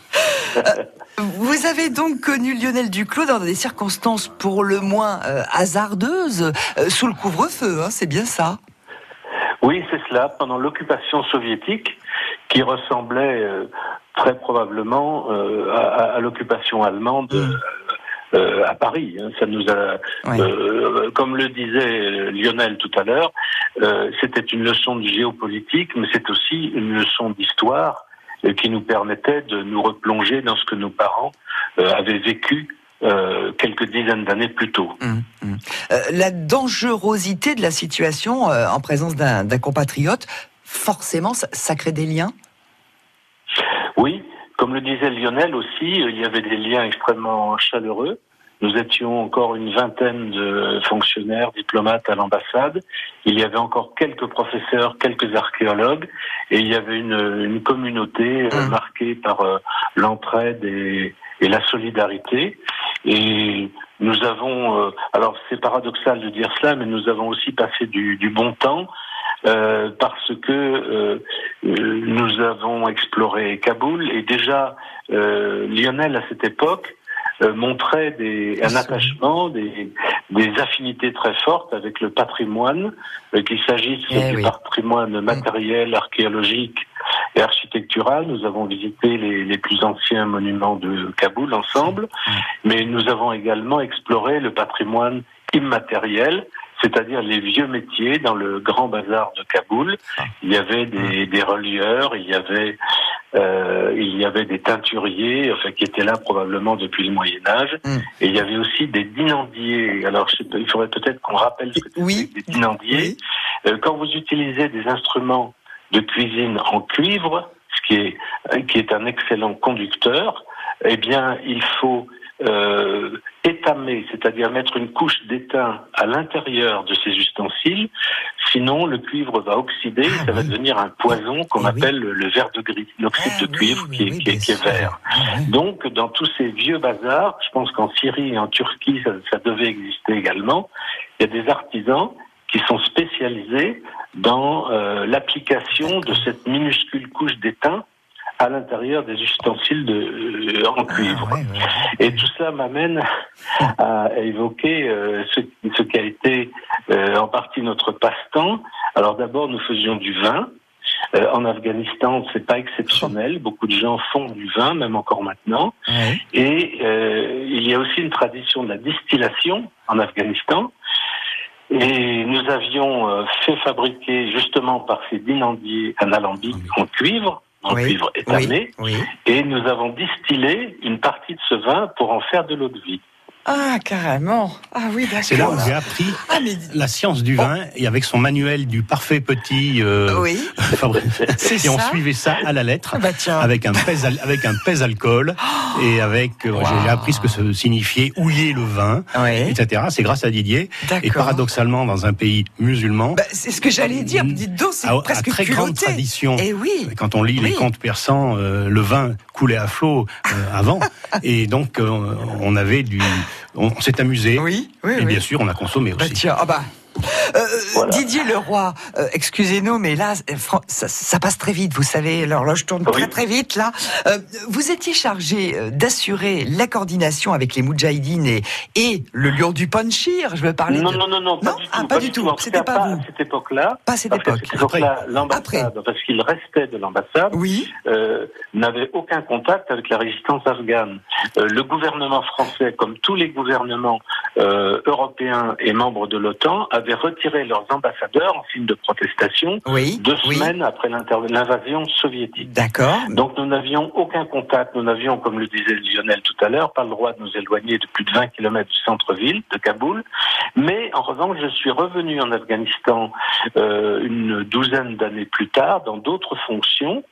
Vous avez donc connu Lionel Duclos dans des circonstances pour le moins euh, hasardeuses, euh, sous le couvre-feu, hein, c'est bien ça? Oui, c'est cela. Pendant l'occupation soviétique, qui ressemblait euh, très probablement euh, à, à- à l'occupation allemande. Euh, à Paris, hein. ça nous a, euh, comme le disait Lionel tout à l'heure, euh, c'était une leçon de géopolitique, mais c'est aussi une leçon d'histoire qui nous permettait de nous replonger dans ce que nos parents avaient vécu euh, quelques dizaines d'années plus tôt. Euh, La dangerosité de la situation euh, en présence d'un compatriote, forcément, ça, ça crée des liens? Oui, comme le disait Lionel aussi, il y avait des liens extrêmement chaleureux. Nous étions encore une vingtaine de fonctionnaires, diplomates à l'ambassade. Il y avait encore quelques professeurs, quelques archéologues, et il y avait une, une communauté euh, marquée par euh, l'entraide et, et la solidarité. Et nous avons, euh, alors c'est paradoxal de dire cela, mais nous avons aussi passé du, du bon temps euh, parce que nous avons exploré Kaboul et déjà euh, Lionel à cette époque euh, montrait des, un attachement, des, des affinités très fortes avec le patrimoine, euh, qu'il s'agisse Eh du oui. patrimoine matériel, archéologique et architectural. Nous avons visité les, les plus anciens monuments de Kaboul ensemble, mais nous avons également exploré le patrimoine immatériel, c'est-à-dire les vieux métiers dans le grand bazar de Kaboul. Il y avait des, des relieurs, il y avait euh, il y avait des teinturiers, enfin qui étaient là probablement depuis le Moyen Âge, et il y avait aussi des dinandiers. Alors je sais pas, il faudrait peut-être qu'on rappelle ce que c'est que des dinandiers. Euh, quand vous utilisez des instruments de cuisine en cuivre, ce qui est qui est un excellent conducteur, eh bien il faut euh, étamer, c'est-à-dire mettre une couche d'étain à l'intérieur de ces ustensiles, sinon le cuivre va oxyder, ça va devenir un poison qu'on appelle le, verre de gris, l'oxyde de cuivre qui, est, qui, est, qui est vert. Donc dans tous ces vieux bazars, je pense qu'en Syrie et en Turquie ça, ça devait exister également, il y a des artisans qui sont spécialisés dans euh, l'application de cette minuscule couche d'étain à l'intérieur des ustensiles de, euh, en cuivre. Et tout cela m'amène à évoquer euh, ce, ce qui a été euh, en partie notre passe-temps. Alors d'abord, nous faisions du vin. Euh, en Afghanistan, c'est pas exceptionnel. Beaucoup de gens font du vin, même encore maintenant. Et euh, il y a aussi une tradition de la distillation en Afghanistan. Et nous avions euh, fait fabriquer justement par ces dinandiers un alambic en cuivre, en cuivre étamé, et nous avons distillé une partie de ce vin pour en faire de l'eau de vie. Ah, carrément. Ah oui, d'accord. C'est là où j'ai appris la science du vin et avec son manuel du parfait petit. euh, Oui. *laughs* et on suivait ça à la lettre Bah, tiens. avec un pèse avec un pèse alcool et avec euh, j'ai appris ce que ça signifiait houiller le vin, etc. C'est grâce à Didier. Et paradoxalement, dans un pays musulman, Bah, c'est ce que j'allais dire. Dites donc, c'est à, à presque très grande tradition. Eh oui. Quand on lit les contes persans, euh, le vin coulait à flot euh, avant, *laughs* et donc on avait du, on, on s'est amusé. Oui, oui, et oui. bien sûr, on a consommé aussi. Tiens, ah bah. Euh, Didier Leroy, euh, excusez-nous, mais là, ça, ça passe très vite, vous savez, l'horloge tourne très très vite là. Euh, vous étiez chargé euh, d'assurer la coordination avec les Moudjahidines et, et le lion du Panchir, je veux parler Non, de... non, non, non, pas du tout. ah, pas du tout, c'était pas vous. à cette époque-là. Pas à cette époque. époque-là, l'ambassade, parce qu'il restait de l'ambassade, euh, n'avait aucun contact avec la résistance afghane. Le gouvernement français, comme tous les gouvernements européens et membres de l'OTAN, avait retiré leurs ambassadeurs en signe de protestation Oui, deux oui. semaines après l'invasion soviétique. D'accord. Donc nous n'avions aucun contact, nous n'avions, comme le disait Lionel tout à l'heure, pas le droit de nous éloigner de plus de 20 kilomètres du centre-ville de Kaboul. Mais en revanche, je suis revenu en Afghanistan euh, une douzaine d'années plus tard dans d'autres fonctions.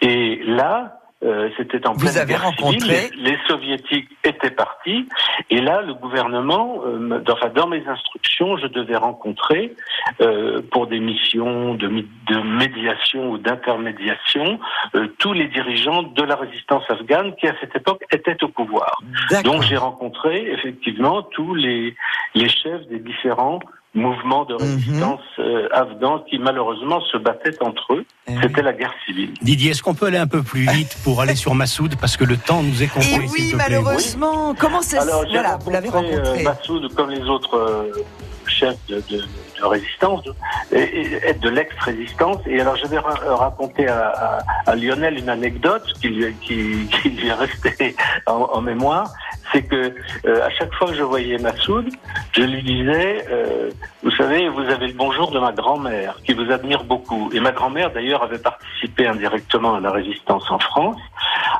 Et là, euh, c'était en Vous pleine avez guerre rencontré- civile. Les, les soviétiques étaient partis. Et là, le gouvernement, euh, dans, enfin, dans mes instructions, je devais rencontrer, euh, pour des missions de, de médiation ou d'intermédiation, euh, tous les dirigeants de la résistance afghane qui, à cette époque, étaient au pouvoir. Donc, j'ai rencontré effectivement tous les, les chefs des différents mouvements de résistance euh, afghans qui, malheureusement, se battaient entre eux. C'était la guerre civile. Didier, est-ce qu'on peut aller un peu plus vite pour aller sur Massoud parce que le temps nous est compté. Et oui, te plaît. malheureusement. Comment ça se... Alors, j'ai Voilà, vous l'avez rencontré, rencontré. euh, Massoud, comme les autres euh, chefs de, de- de résistance, et, de l'ex-résistance. Et alors, je vais ra- raconter à, à- à Lionel une anecdote qui lui, qui, *laughs* qui lui est restée en, en mémoire. C'est que euh, à chaque fois que je voyais Massoud, je lui disais, euh, vous savez, vous avez le bonjour de ma grand-mère, qui vous admire beaucoup. Et ma grand-mère, d'ailleurs, avait participé indirectement à la résistance en France.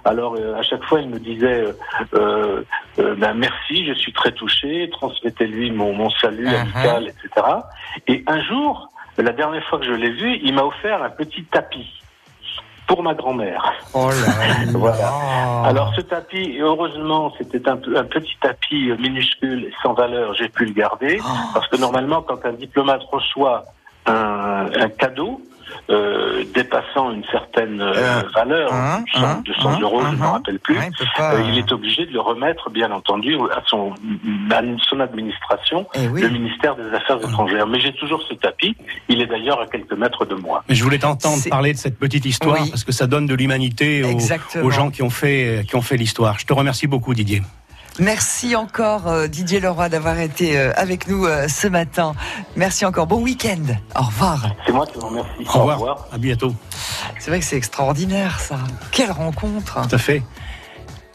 Alors, euh, à chaque fois, elle me disait, euh, euh, ben, merci, je suis très touché, transmettez-lui mon, mon salut Uh-huh. amical, etc. Et un jour, la dernière fois que je l'ai vu, il m'a offert un petit tapis pour ma grand-mère. Oh là *laughs* Voilà. Alors ce tapis, heureusement, c'était un, petit tapis minuscule, sans valeur, j'ai pu le garder, Oh. parce que normalement, quand un diplomate reçoit un, un cadeau euh, dépassant une certaine euh, valeur, 100, 200 euros, je ne me rappelle plus, pas, euh, il est obligé de le remettre, bien entendu, à son, à son administration, Eh oui. le ministère des Affaires étrangères. Mais j'ai toujours ce tapis, il est d'ailleurs à quelques mètres de moi. Mais je voulais t'entendre parler de cette petite histoire Oui. parce que ça donne de l'humanité aux, gens qui ont fait qui ont fait l'histoire. Je te remercie beaucoup, Didier. Merci encore euh, Didier Leroy d'avoir été euh, avec nous euh, ce matin. Merci encore. Bon week-end. Au revoir. C'est moi qui vous remercie. Au revoir. À bientôt. C'est vrai que c'est extraordinaire ça. Quelle rencontre. Tout à fait.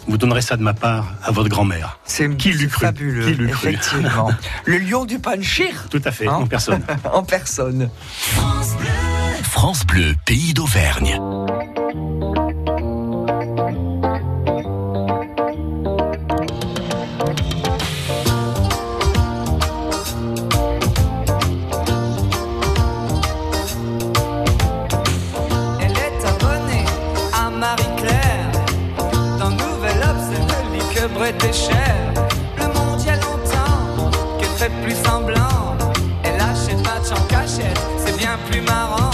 Vous donnerez ça de ma part à votre grand-mère. C'est qui l'eût cru? fabuleux, Qui l'eût cru? effectivement. *laughs* Le lion du Panchir. Tout à fait, Hein? en personne. *laughs* en personne. France Bleu, pays d'Auvergne. Le monde y a longtemps qu'elle fait plus semblant. Elle achète match en cachette, c'est bien plus marrant.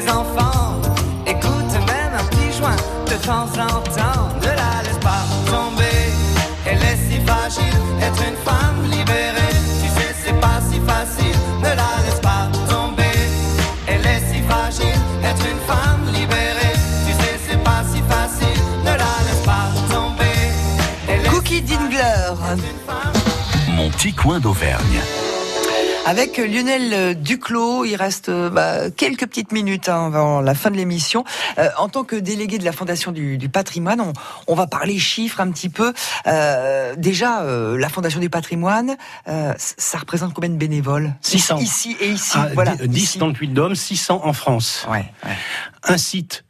Ses enfants. Écoute même un petit joint de temps en temps. Ne la laisse pas tomber. Elle est si fragile, être une femme libérée. Tu sais, c'est pas si facile. Ne la laisse pas tomber. Elle est si fragile, être une femme libérée. Tu sais, c'est pas si facile. Ne la laisse pas tomber. Cookie Dingler. Mon petit coin d'Auvergne. Avec Lionel Duclos, il reste euh, bah, quelques petites minutes hein, avant la fin de l'émission. Euh, en tant que délégué de la Fondation du, du patrimoine, on, on, va parler chiffres un petit peu. Euh, déjà, euh, la Fondation du patrimoine, euh, ça représente combien de bénévoles? 600. Ici et ici, Ah, voilà. 10 dans le Puy-de-Dôme, 600 en France. Ouais, ouais. Un site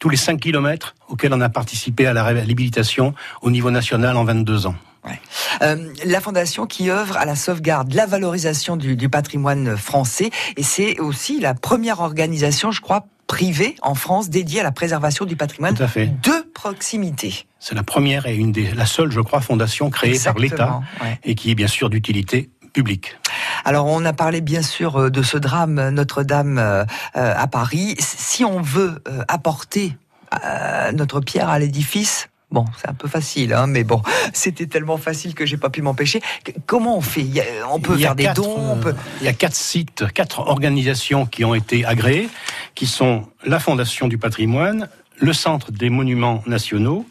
tous les 5 kilomètres auquel on a participé à la réhabilitation au niveau national en 22 ans. Ouais. Euh, la fondation qui œuvre à la sauvegarde, la valorisation du, du patrimoine français, et c'est aussi la première organisation, je crois, privée en France dédiée à la préservation du patrimoine Tout à fait. de proximité. C'est la première et une des, la seule, je crois, fondation créée Exactement, par l'État ouais. et qui est bien sûr d'utilité publique. Alors, on a parlé bien sûr euh, de ce drame Notre-Dame euh, à Paris. Si on veut apporter notre pierre à l'édifice, Bon, c'est un peu facile, hein, mais bon, *laughs* c'était tellement facile que j'ai pas pu m'empêcher. Comment on fait? On peut faire des quatre, dons, peut. euh, Il y a quatre sites, quatre organisations qui ont été agréées, qui sont la Fondation du patrimoine, le Centre des monuments nationaux,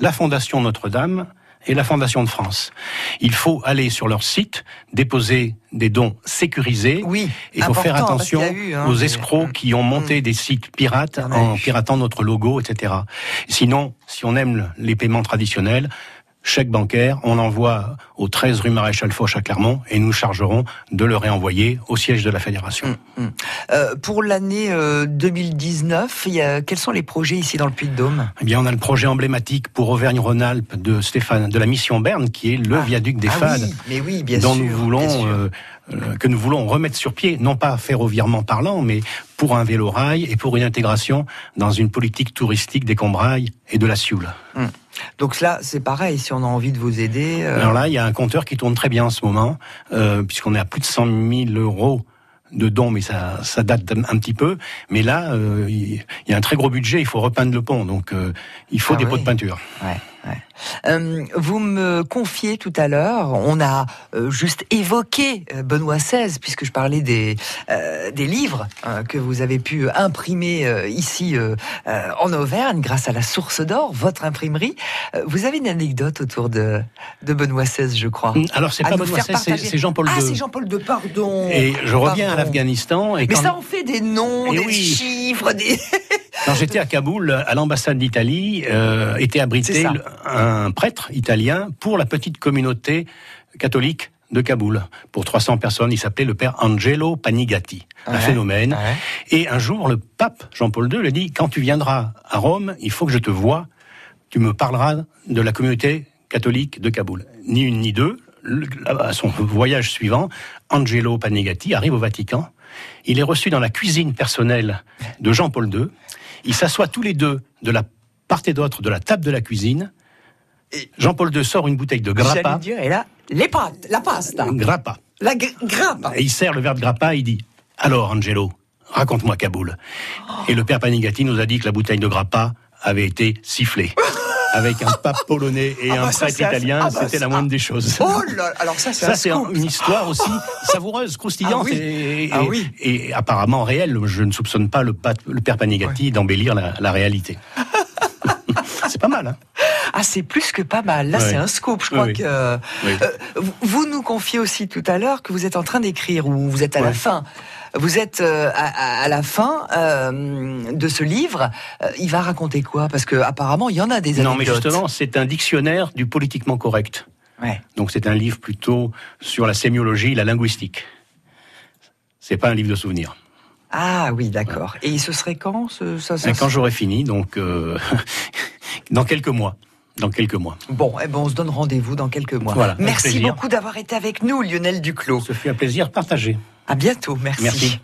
la Fondation Notre-Dame et la Fondation de France. Il faut aller sur leur site, déposer des dons sécurisés. Oui, Il faut faire attention eu, hein, aux escrocs qui ont monté des sites pirates en piratant notre logo, etc. Sinon, si on aime les paiements traditionnels, chèque bancaire, on l'envoie au 13 rue Maréchal Foch à Clermont et nous chargerons de le réenvoyer au siège de la fédération. Euh, pour l'année euh, 2019, il y a, quels sont les projets ici dans le Puy-de-Dôme? Eh bien, on a le projet emblématique pour Auvergne-Rhône-Alpes de Stéphane, de la mission Berne, qui est le viaduc des Ah Fades. oui, mais oui, bien dont sûr, nous voulons euh, euh, que nous voulons remettre sur pied, non pas ferroviairement parlant, mais pour un vélo-rail et pour une intégration dans une politique touristique des Combrailles et de la Sioule. Hum. Donc là, c'est pareil, si on a envie de vous aider. euh, Alors là, il y a un compteur qui tourne très bien en ce moment, euh, puisqu'on est à plus de 100 000 euros de dons, mais ça, ça date un, petit peu. Mais là, euh, il y a un très gros budget, il faut repeindre le pont, donc euh, il faut Ah des pots de peinture. Ouais, ouais. Euh, vous me confiez tout à l'heure, on a euh, juste évoqué euh, Benoît XVI, puisque je parlais des, euh, des livres hein, que vous avez pu imprimer ici en Auvergne grâce à la Source d'Or, votre imprimerie. Vous avez une anecdote autour de, de Benoît XVI, je crois. Alors c'est pas Benoît XVI, c'est- Jean-Paul Ah, II. c'est Jean-Paul II, pardon. Et je reviens à l'Afghanistan. Et Mais quand, ça en fait des noms, Eh des oui. chiffres, des... quand j'étais à Kaboul, à l'ambassade d'Italie, euh, était abrité un prêtre italien pour la petite communauté catholique de Kaboul. Pour 300 personnes, il s'appelait le père Angelo Panigati. Un phénomène. ouais. Et un jour, le pape Jean-Paul II lui dit, quand tu viendras à Rome, il faut que je te voie, tu me parleras de la communauté catholique de Kaboul. Ni une ni deux. À son voyage suivant, Angelo Panigati arrive au Vatican. Il est reçu dans la cuisine personnelle de Jean-Paul II. Ils s'assoient tous les deux de la part et d'autre de la table de la cuisine. Jean-Paul II sort une bouteille de grappa. Dire, et là, les pâtes, la pasta, Grappa. la gr- grappa. Et il sert le verre de grappa, il dit Alors, Angelo, raconte-moi Kaboul. Et le père Panigati nous a dit que la bouteille de grappa avait été sifflée. *laughs* Avec un pape polonais et Ah bah un prêtre italien, ah bah c'était la moindre des choses. Oh là, alors ça, c'est un une histoire *laughs* aussi savoureuse, croustillante Ah oui. et, et- oui. et apparemment réelle. Je ne soupçonne pas le, pa- le père Panigati d'embellir la, la réalité. *laughs* c'est pas mal, hein Ah, c'est plus que pas mal. Là, Ouais. c'est un scoop. Je crois oui. que Oui. Euh, vous- nous confiez aussi tout à l'heure que vous êtes en train d'écrire ou vous êtes à la fin. Vous êtes euh, à, la fin euh, de ce livre. Il va raconter quoi? Parce que apparemment, il y en a des anecdotes. Non, mais justement, c'est un dictionnaire du politiquement correct. Ouais. Donc c'est un livre plutôt sur la sémiologie, la linguistique. C'est pas un livre de souvenirs. Ah oui, d'accord. Et ce serait quand ce, ça, ça- Et quand j'aurai fini, donc euh, *laughs* dans quelques mois. Dans quelques mois. Bon, eh ben, on se donne rendez-vous dans quelques mois. Voilà, Merci beaucoup d'avoir été avec nous, Lionel Duclos. Ce fut un plaisir partagé. À bientôt. Merci. Merci.